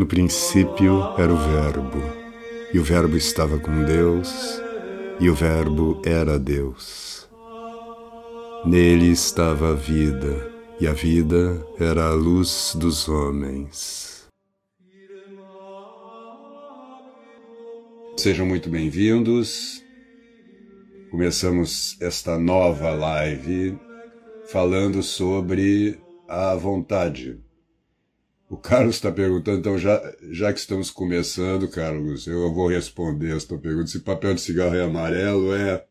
No princípio era o Verbo, e o Verbo estava com Deus, e o Verbo era Deus. Nele estava a vida, e a vida era a luz dos homens. Sejam muito bem-vindos. Começamos esta nova live falando sobre a vontade o Carlos está perguntando, então já, já que estamos começando, Carlos, eu vou responder esta pergunta. Se papel de cigarro é amarelo, é,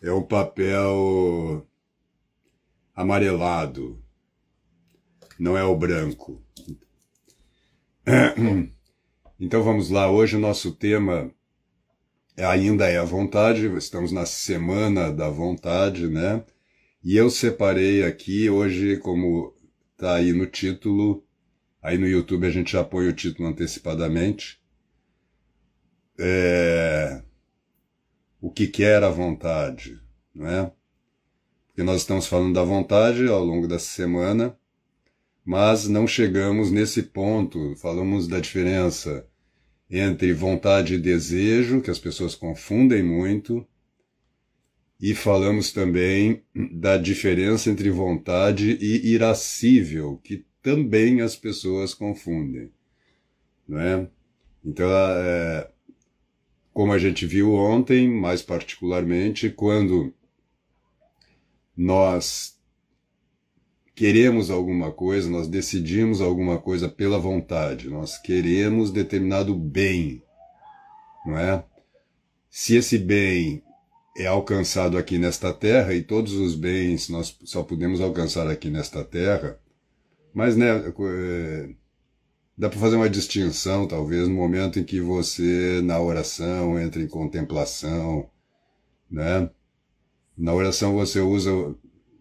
é um papel amarelado, não é o branco. Então vamos lá, hoje o nosso tema ainda é a vontade, estamos na semana da vontade, né? E eu separei aqui hoje, como está aí no título, Aí no YouTube a gente já põe o título antecipadamente. É... O que quer a vontade, não é? Porque nós estamos falando da vontade ao longo dessa semana, mas não chegamos nesse ponto. Falamos da diferença entre vontade e desejo, que as pessoas confundem muito, e falamos também da diferença entre vontade e irascível, que também as pessoas confundem, não é? Então, é, como a gente viu ontem, mais particularmente, quando nós queremos alguma coisa, nós decidimos alguma coisa pela vontade, nós queremos determinado bem, não é? Se esse bem é alcançado aqui nesta terra, e todos os bens nós só podemos alcançar aqui nesta terra, mas, né, é, dá para fazer uma distinção, talvez, no momento em que você, na oração, entra em contemplação, né? Na oração você usa,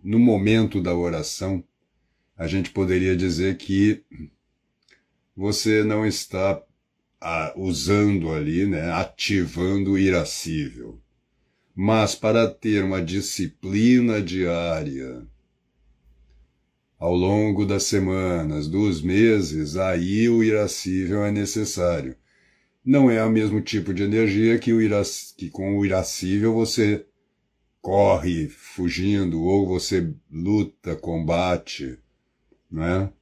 no momento da oração, a gente poderia dizer que você não está usando ali, né, ativando o irascível. Mas para ter uma disciplina diária, ao longo das semanas, dos meses, aí o irascível é necessário. Não é o mesmo tipo de energia que, o que com o irascível você corre fugindo ou você luta, combate, não é?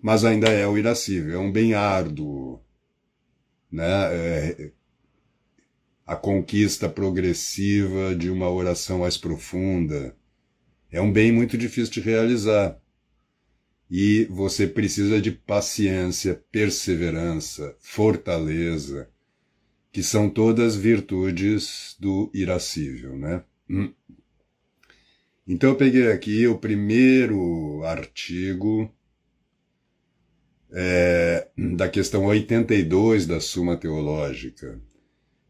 Mas ainda é o irascível, é um bem árduo, né? É a conquista progressiva de uma oração mais profunda é um bem muito difícil de realizar. E você precisa de paciência, perseverança, fortaleza, que são todas virtudes do irascível, né? Hum. Então eu peguei aqui o primeiro artigo é, da questão 82 da Suma Teológica,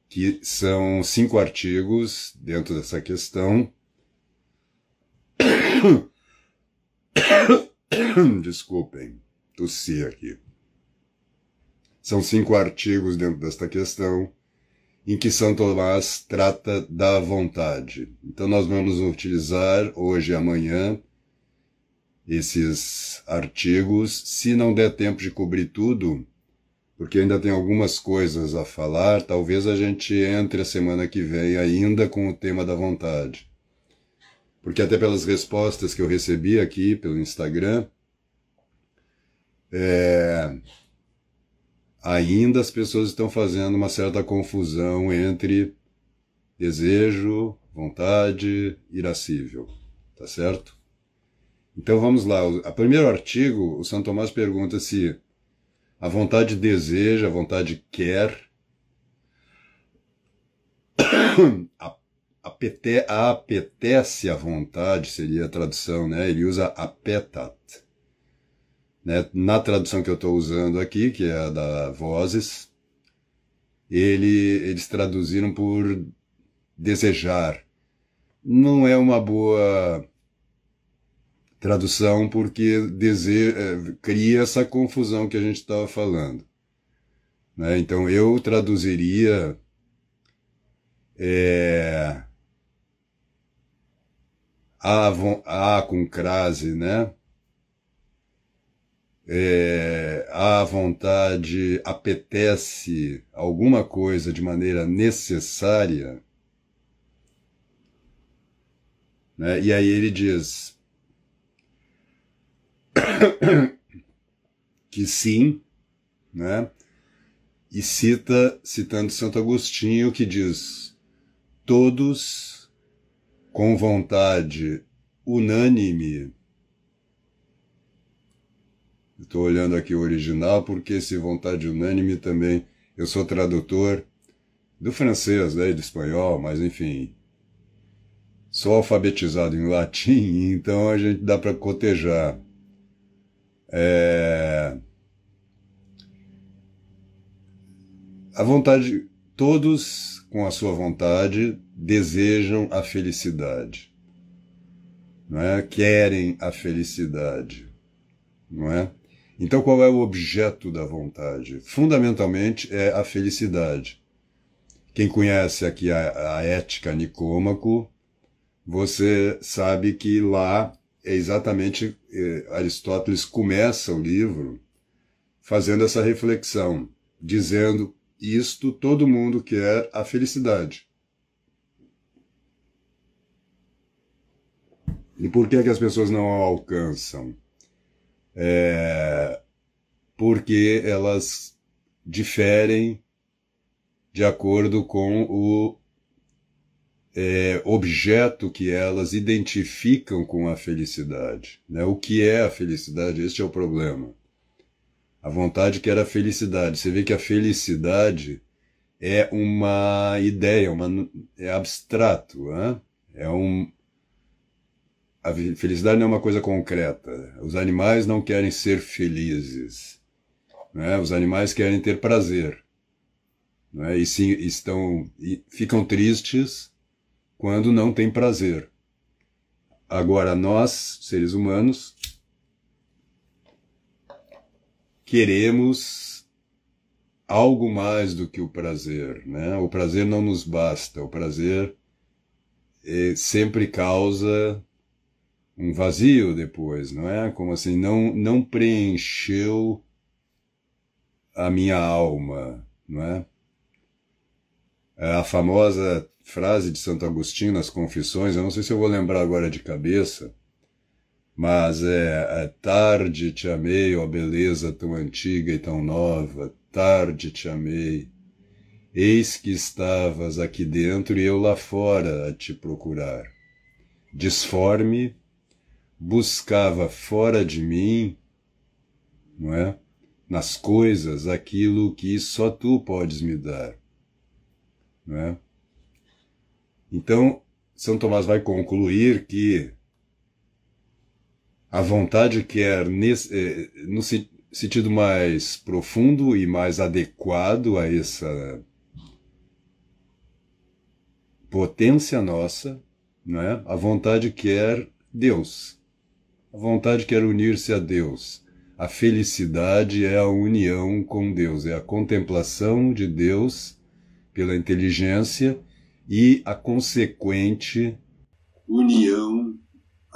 que são cinco artigos dentro dessa questão, Desculpem, tossi aqui. São cinco artigos dentro desta questão em que São Tomás trata da vontade. Então nós vamos utilizar hoje e amanhã esses artigos. Se não der tempo de cobrir tudo, porque ainda tem algumas coisas a falar, talvez a gente entre a semana que vem ainda com o tema da vontade porque até pelas respostas que eu recebi aqui pelo Instagram, é, ainda as pessoas estão fazendo uma certa confusão entre desejo, vontade, irascível, tá certo? Então vamos lá. O primeiro artigo, o São Tomás pergunta se a vontade deseja, a vontade quer, a apete, apetece a vontade, seria a tradução, né? Ele usa apetat. Né? Na tradução que eu estou usando aqui, que é a da Vozes, ele, eles traduziram por desejar. Não é uma boa tradução porque dese... É, cria essa confusão que a gente estava falando. Né? Então eu traduziria é, a, a com crase, né? é, a vontade apetece alguma coisa de maneira necessária, né? e aí ele diz que sim, né? e cita, citando Santo Agostinho, que diz: todos com vontade unânime Estou olhando aqui o original porque esse vontade unânime também. Eu sou tradutor do francês, né, e do espanhol, mas enfim. Sou alfabetizado em latim, então a gente dá para cotejar. É... A vontade, todos com a sua vontade desejam a felicidade, não é? Querem a felicidade, não é? Então, qual é o objeto da vontade? Fundamentalmente é a felicidade. Quem conhece aqui a, a ética Nicômaco, você sabe que lá é exatamente eh, Aristóteles começa o livro fazendo essa reflexão, dizendo isto todo mundo quer a felicidade. E por que, que as pessoas não a alcançam? é, porque elas diferem de acordo com o é, objeto que elas identificam com a felicidade. Né? O que é a felicidade? Este é o problema. A vontade que era a felicidade. Você vê que a felicidade é uma ideia, uma, é abstrato, né? é um, a felicidade não é uma coisa concreta. Os animais não querem ser felizes. Né? Os animais querem ter prazer. Né? E sim, estão, e ficam tristes quando não têm prazer. Agora, nós, seres humanos, queremos algo mais do que o prazer. Né? O prazer não nos basta. O prazer eh, sempre causa um vazio depois, não é? Como assim, não, não preencheu a minha alma, não é? é? A famosa frase de Santo Agostinho nas Confissões, eu não sei se eu vou lembrar agora de cabeça, mas é, é tarde te amei, ó beleza tão antiga e tão nova, tarde te amei. Eis que estavas aqui dentro e eu lá fora a te procurar. Disforme buscava fora de mim, não é? Nas coisas aquilo que só tu podes me dar, não é? Então, São Tomás vai concluir que a vontade quer, eh, no sentido mais profundo e mais adequado a essa potência nossa, não é? a vontade quer Deus. A vontade quer unir-se a Deus. A felicidade é a união com Deus, é a contemplação de Deus pela inteligência e a consequente união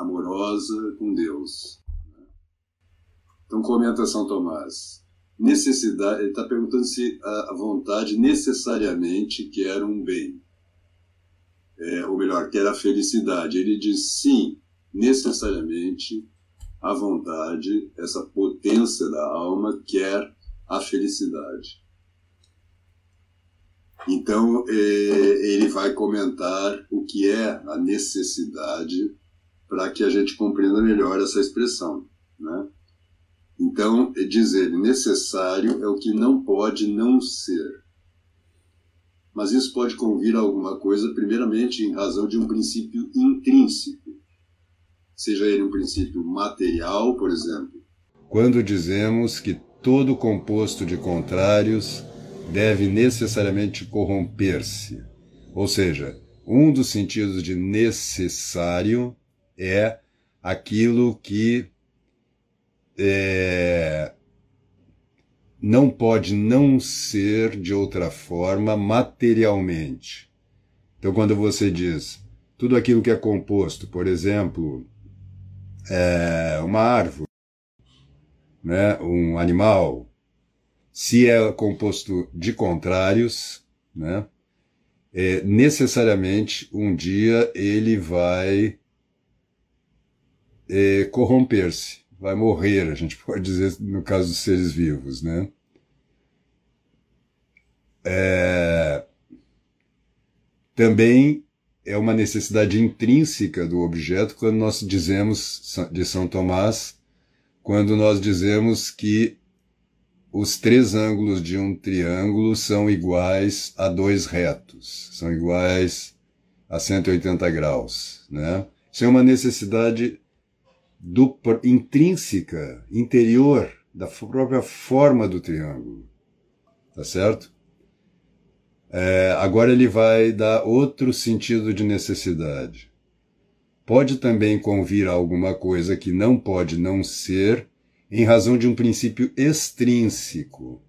amorosa com Deus. Então comenta São Tomás. Necessidade, ele está perguntando se a vontade necessariamente quer um bem. É, ou melhor, quer a felicidade. Ele diz sim, necessariamente a vontade, essa potência da alma quer a felicidade. Então, é, ele vai comentar o que é a necessidade para que a gente compreenda melhor essa expressão. Né? Então, diz ele, necessário é o que não pode não ser. Mas isso pode convir a alguma coisa, primeiramente em razão de um princípio intrínseco seja ele um princípio material, por exemplo. Quando dizemos que todo composto de contrários deve necessariamente corromper-se, ou seja, um dos sentidos de necessário é aquilo que é, não pode não ser de outra forma materialmente. Então, quando você diz tudo aquilo que é composto, por exemplo, é, uma árvore. né, um animal, se é composto de contrários, né, é, necessariamente um dia ele vai é, corromper-se, vai morrer, a gente pode dizer no caso dos seres vivos, né? É, também é uma necessidade intrínseca do objeto quando nós dizemos de São Tomás, quando nós dizemos que os três ângulos de um triângulo são iguais a dois retos, são iguais a 180 graus, né? Isso é uma necessidade do, intrínseca, interior, da própria forma do triângulo, tá certo? É, agora ele vai dar outro sentido de necessidade. Pode também convir a alguma coisa que não pode não ser em razão de um princípio extrínseco,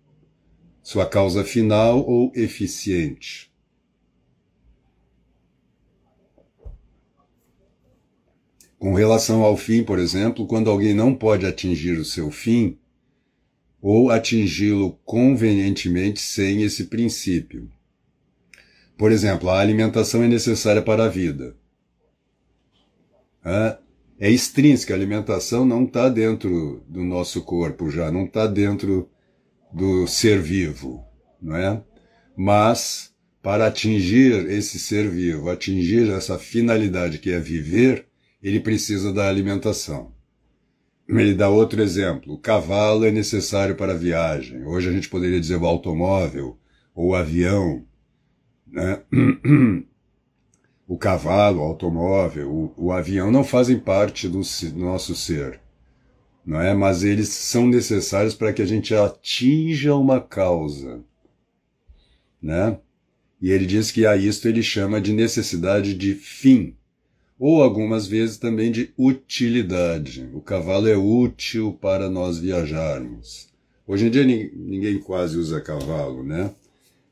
sua causa final ou eficiente. Com relação ao fim, por exemplo, quando alguém não pode atingir o seu fim, ou atingi-lo convenientemente sem esse princípio. Por exemplo, a alimentação é necessária para a vida. É, extrínseca, a alimentação não está dentro do nosso corpo já, não está dentro do ser vivo, não é? Mas, para atingir esse ser vivo, atingir essa finalidade que é viver, ele precisa da alimentação. Ele dá outro exemplo. O cavalo é necessário para a viagem. Hoje a gente poderia dizer o automóvel ou o avião né? O cavalo, o automóvel, o, o avião não fazem parte do, do nosso ser, não é? Mas eles são necessários para que a gente atinja uma causa, né? E ele diz que a isto ele chama de necessidade de fim, ou algumas vezes também de utilidade. O cavalo é útil para nós viajarmos. Hoje em dia ninguém quase usa cavalo, né?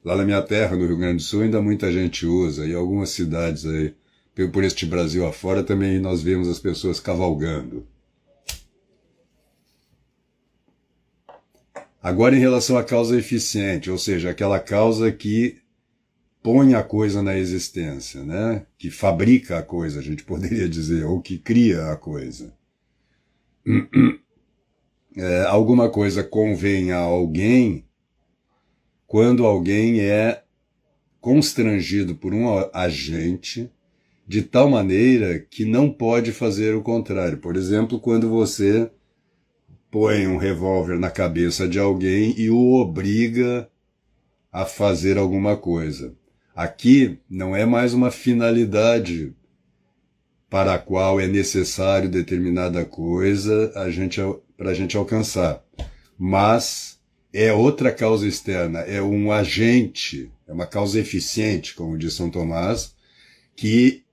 Lá na minha terra, no Rio Grande do Sul, ainda muita gente usa, e algumas cidades aí, por este Brasil afora, também nós vemos as pessoas cavalgando. Agora, em relação à causa eficiente, ou seja, aquela causa que põe a coisa na existência, né? que fabrica a coisa, a gente poderia dizer, ou que cria a coisa. É, alguma coisa convém a alguém quando alguém é constrangido por um agente de tal maneira que não pode fazer o contrário. Por exemplo, quando você põe um revólver na cabeça de alguém e o obriga a fazer alguma coisa. Aqui não é mais uma finalidade para a qual é necessário determinada coisa a gente, para a gente alcançar, mas é outra causa externa, é um agente, é uma causa eficiente, como diz São Tomás, que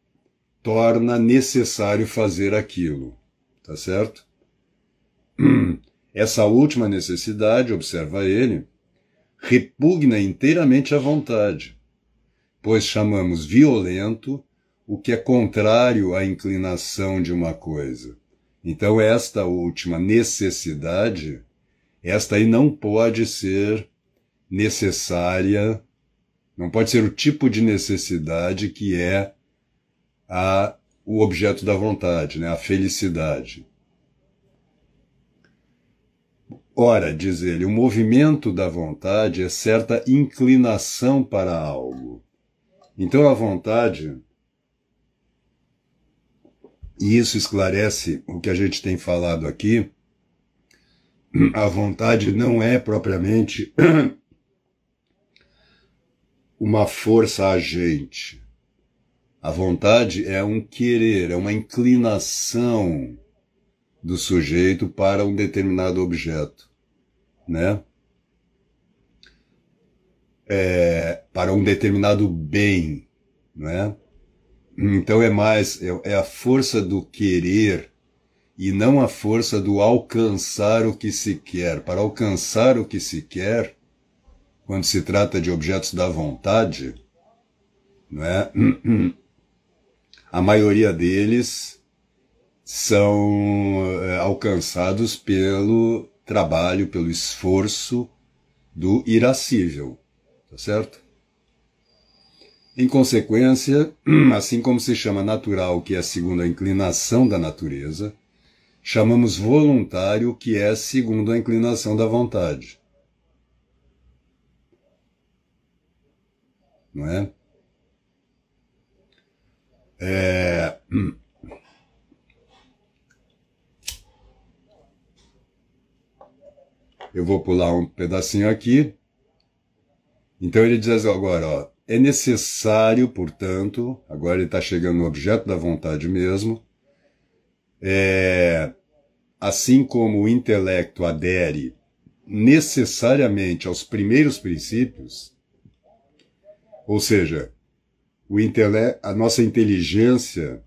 torna necessário fazer aquilo. Tá certo? Essa última necessidade, observa ele, repugna inteiramente a vontade, pois chamamos violento o que é contrário à inclinação de uma coisa. Então, esta última necessidade esta aí não pode ser necessária, não pode ser o tipo de necessidade que é a, o objeto da vontade, né, a felicidade. Ora, diz ele, o movimento da vontade é certa inclinação para algo. Então a vontade, e isso esclarece o que a gente tem falado aqui, a vontade não é propriamente uma força agente. A vontade é um querer, é uma inclinação do sujeito para um determinado objeto, né? É, para um determinado bem, né? Então é mais é, é a força do querer e não a força do alcançar o que se quer. Para alcançar o que se quer, quando se trata de objetos da vontade, não é? a maioria deles são é, alcançados pelo trabalho, pelo esforço do irascível, tá certo? Em consequência, assim como se chama natural, que é segundo a inclinação da natureza, chamamos voluntário, que é segundo a inclinação da vontade. Não é? é... Eu vou pular um pedacinho aqui. Então ele diz agora, ó, é necessário, portanto, agora ele está chegando no objeto da vontade mesmo, é, assim como o intelecto adere necessariamente aos primeiros princípios, ou seja, o intele a nossa inteligência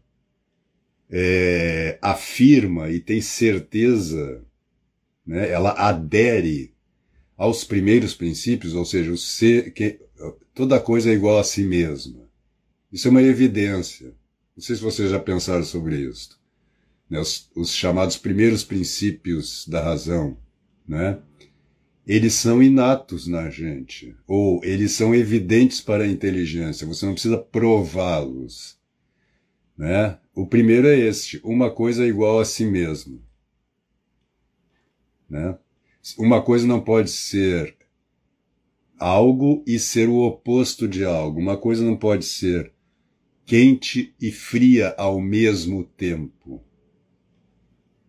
é, afirma e tem certeza né, ela adere aos primeiros princípios, ou seja, o ser, que, toda coisa é igual a si mesma. Isso é uma evidência. Não sei se vocês já pensaram sobre isso. Né, os, os chamados primeiros princípios da razão, né? Eles são inatos na gente, ou eles são evidentes para a inteligência, você não precisa prová-los. Né? O primeiro é este: uma coisa é igual a si mesma. Né? Uma coisa não pode ser algo e ser o oposto de algo. Uma coisa não pode ser quente e fria ao mesmo tempo.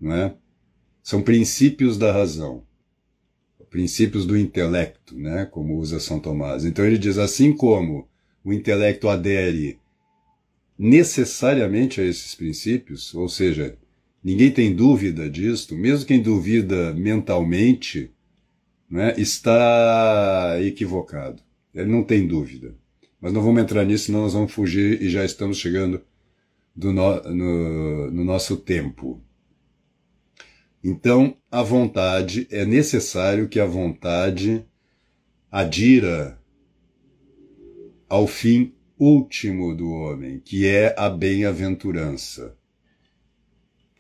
Não é? São princípios da razão, princípios do intelecto, né? como usa São Tomás. Então ele diz assim como o intelecto adere necessariamente a esses princípios, ou seja, Ninguém tem dúvida disto, mesmo quem duvida mentalmente, né, está equivocado. Ele não tem dúvida. Mas não vamos entrar nisso, senão nós vamos fugir e já estamos chegando no, no, no nosso tempo. Então, a vontade, é necessário que a vontade adira ao fim último do homem, que é a bem-aventurança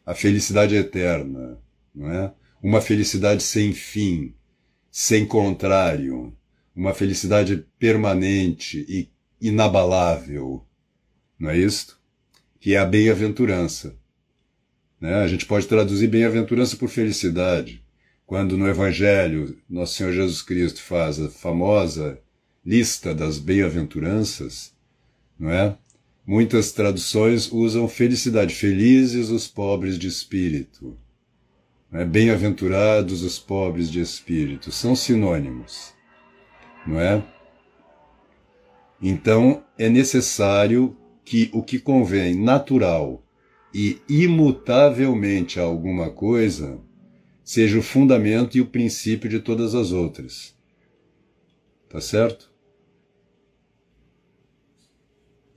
a felicidade eterna, não é? Uma felicidade sem fim, sem contrário, uma felicidade permanente e inabalável, não é isto? Que é a bem-aventurança. Né? A gente pode traduzir bem-aventurança por felicidade. Quando no Evangelho Nosso Senhor Jesus Cristo faz a famosa lista das bem-aventuranças, não é? Muitas traduções usam felicidade, felizes os pobres de espírito. Né? Bem-aventurados os pobres de espírito. São sinônimos, não é? Então, é necessário que o que convém natural e imutavelmente a alguma coisa seja o fundamento e o princípio de todas as outras. Tá certo?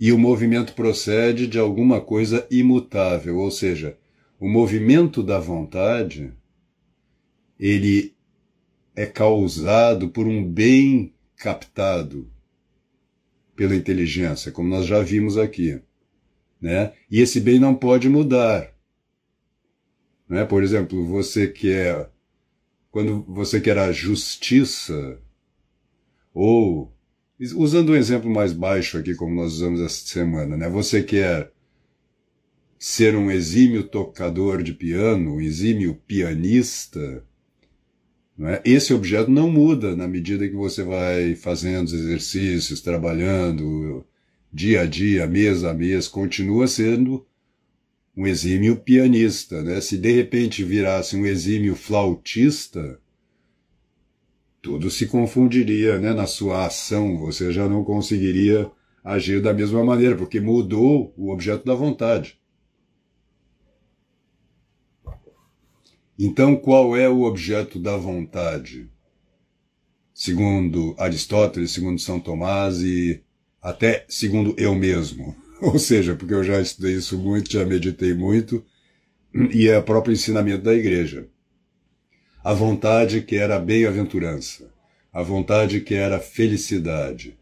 E o movimento procede de alguma coisa imutável, ou seja, o movimento da vontade ele é causado por um bem captado pela inteligência, como nós já vimos aqui, né? E esse bem não pode mudar, né? Por exemplo, você quer quando você quer a justiça ou Usando um exemplo mais baixo aqui, como nós usamos esta semana, né? Você quer ser um exímio tocador de piano, um exímio pianista, é? esse objeto não muda na medida que você vai fazendo os exercícios, trabalhando dia a dia, mês a mês, continua sendo um exímio pianista. Né? Se de repente virasse um exímio flautista, tudo se confundiria né, na sua ação, você já não conseguiria agir da mesma maneira, porque mudou o objeto da vontade. Então, qual é o objeto da vontade? Segundo Aristóteles, segundo São Tomás e até segundo eu mesmo. Ou seja, porque eu já estudei isso muito, já meditei muito, e é o próprio ensinamento da igreja a vontade que era a bem-aventurança, a vontade que era a felicidade.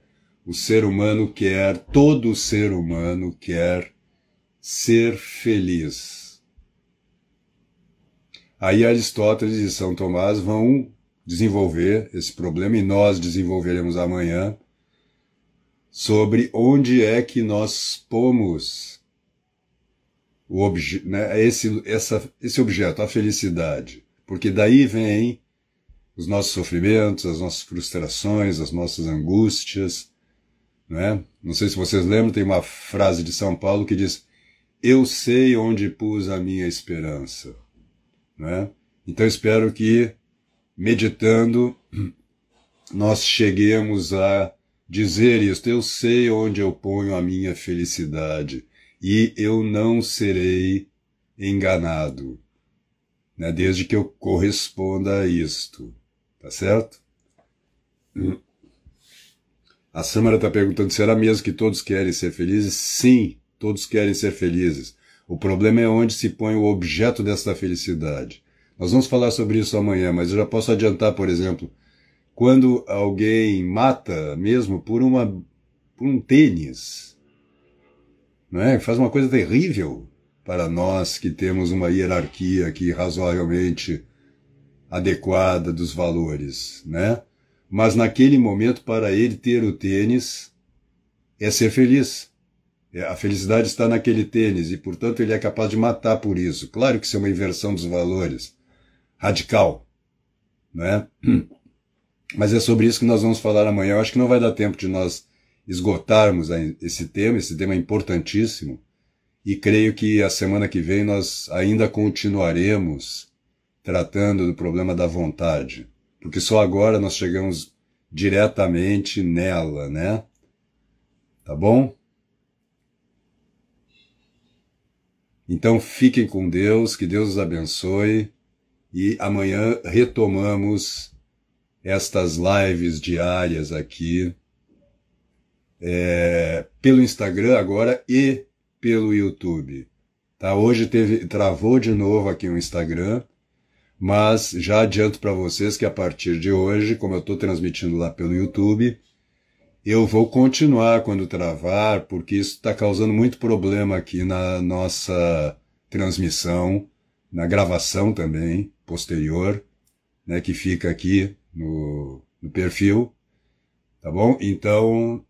O ser humano quer, todo ser humano quer ser feliz. Aí Aristóteles e São Tomás vão desenvolver esse problema e nós desenvolveremos amanhã sobre onde é que nós pomos o obje né, esse, essa, esse objeto, a felicidade. Porque daí vem os nossos sofrimentos, as nossas frustrações, as nossas angústias. Né? Não sei se vocês lembram, tem uma frase de São Paulo que diz: Eu sei onde pus a minha esperança. Né? Então espero que, meditando, nós cheguemos a dizer isto: Eu sei onde eu ponho a minha felicidade e eu não serei enganado, né? desde que eu corresponda a isto. Tá certo? A Samara está perguntando: será mesmo que todos querem ser felizes? Sim, todos querem ser felizes. O problema é onde se põe o objeto dessa felicidade. Nós vamos falar sobre isso amanhã, mas eu já posso adiantar, por exemplo, quando alguém mata mesmo por uma por um tênis, não é? Faz uma coisa terrível para nós que temos uma hierarquia aqui razoavelmente adequada dos valores, né? Mas naquele momento para ele ter o tênis é ser feliz. É, a felicidade está naquele tênis e, portanto, ele é capaz de matar por isso. Claro que isso é uma inversão dos valores, radical, né? Mas é sobre isso que nós vamos falar amanhã. Eu acho que não vai dar tempo de nós esgotarmos esse tema, esse tema é importantíssimo. E creio que a semana que vem nós ainda continuaremos tratando do problema da vontade, porque só agora nós chegamos diretamente nela, né? Tá bom? Então fiquem com Deus, que Deus os abençoe e amanhã retomamos estas lives diárias aqui é, pelo Instagram agora e pelo YouTube. Tá? Hoje teve travou de novo aqui o Instagram, mas já adianto para vocês que a partir de hoje, como eu estou transmitindo lá pelo YouTube, eu vou continuar quando travar, porque isso está causando muito problema aqui na nossa transmissão, na gravação também, posterior, né, que fica aqui no, no perfil, tá bom? Então,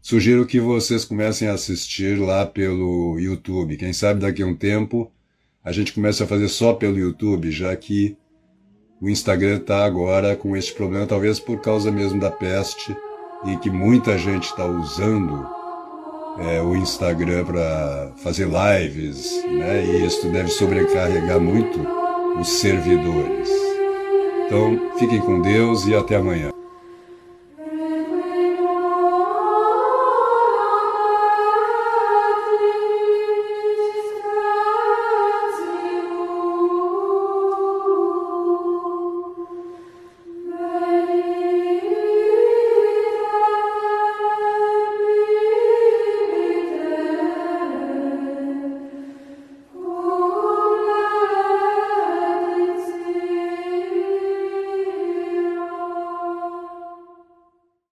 sugiro que vocês comecem a assistir lá pelo YouTube. Quem sabe daqui a um tempo a gente começa a fazer só pelo YouTube, já que o Instagram está agora com este problema, talvez por causa mesmo da peste e que muita gente está usando é, o Instagram para fazer lives, né? E isso deve sobrecarregar muito os servidores. Então, fiquem com Deus e até amanhã.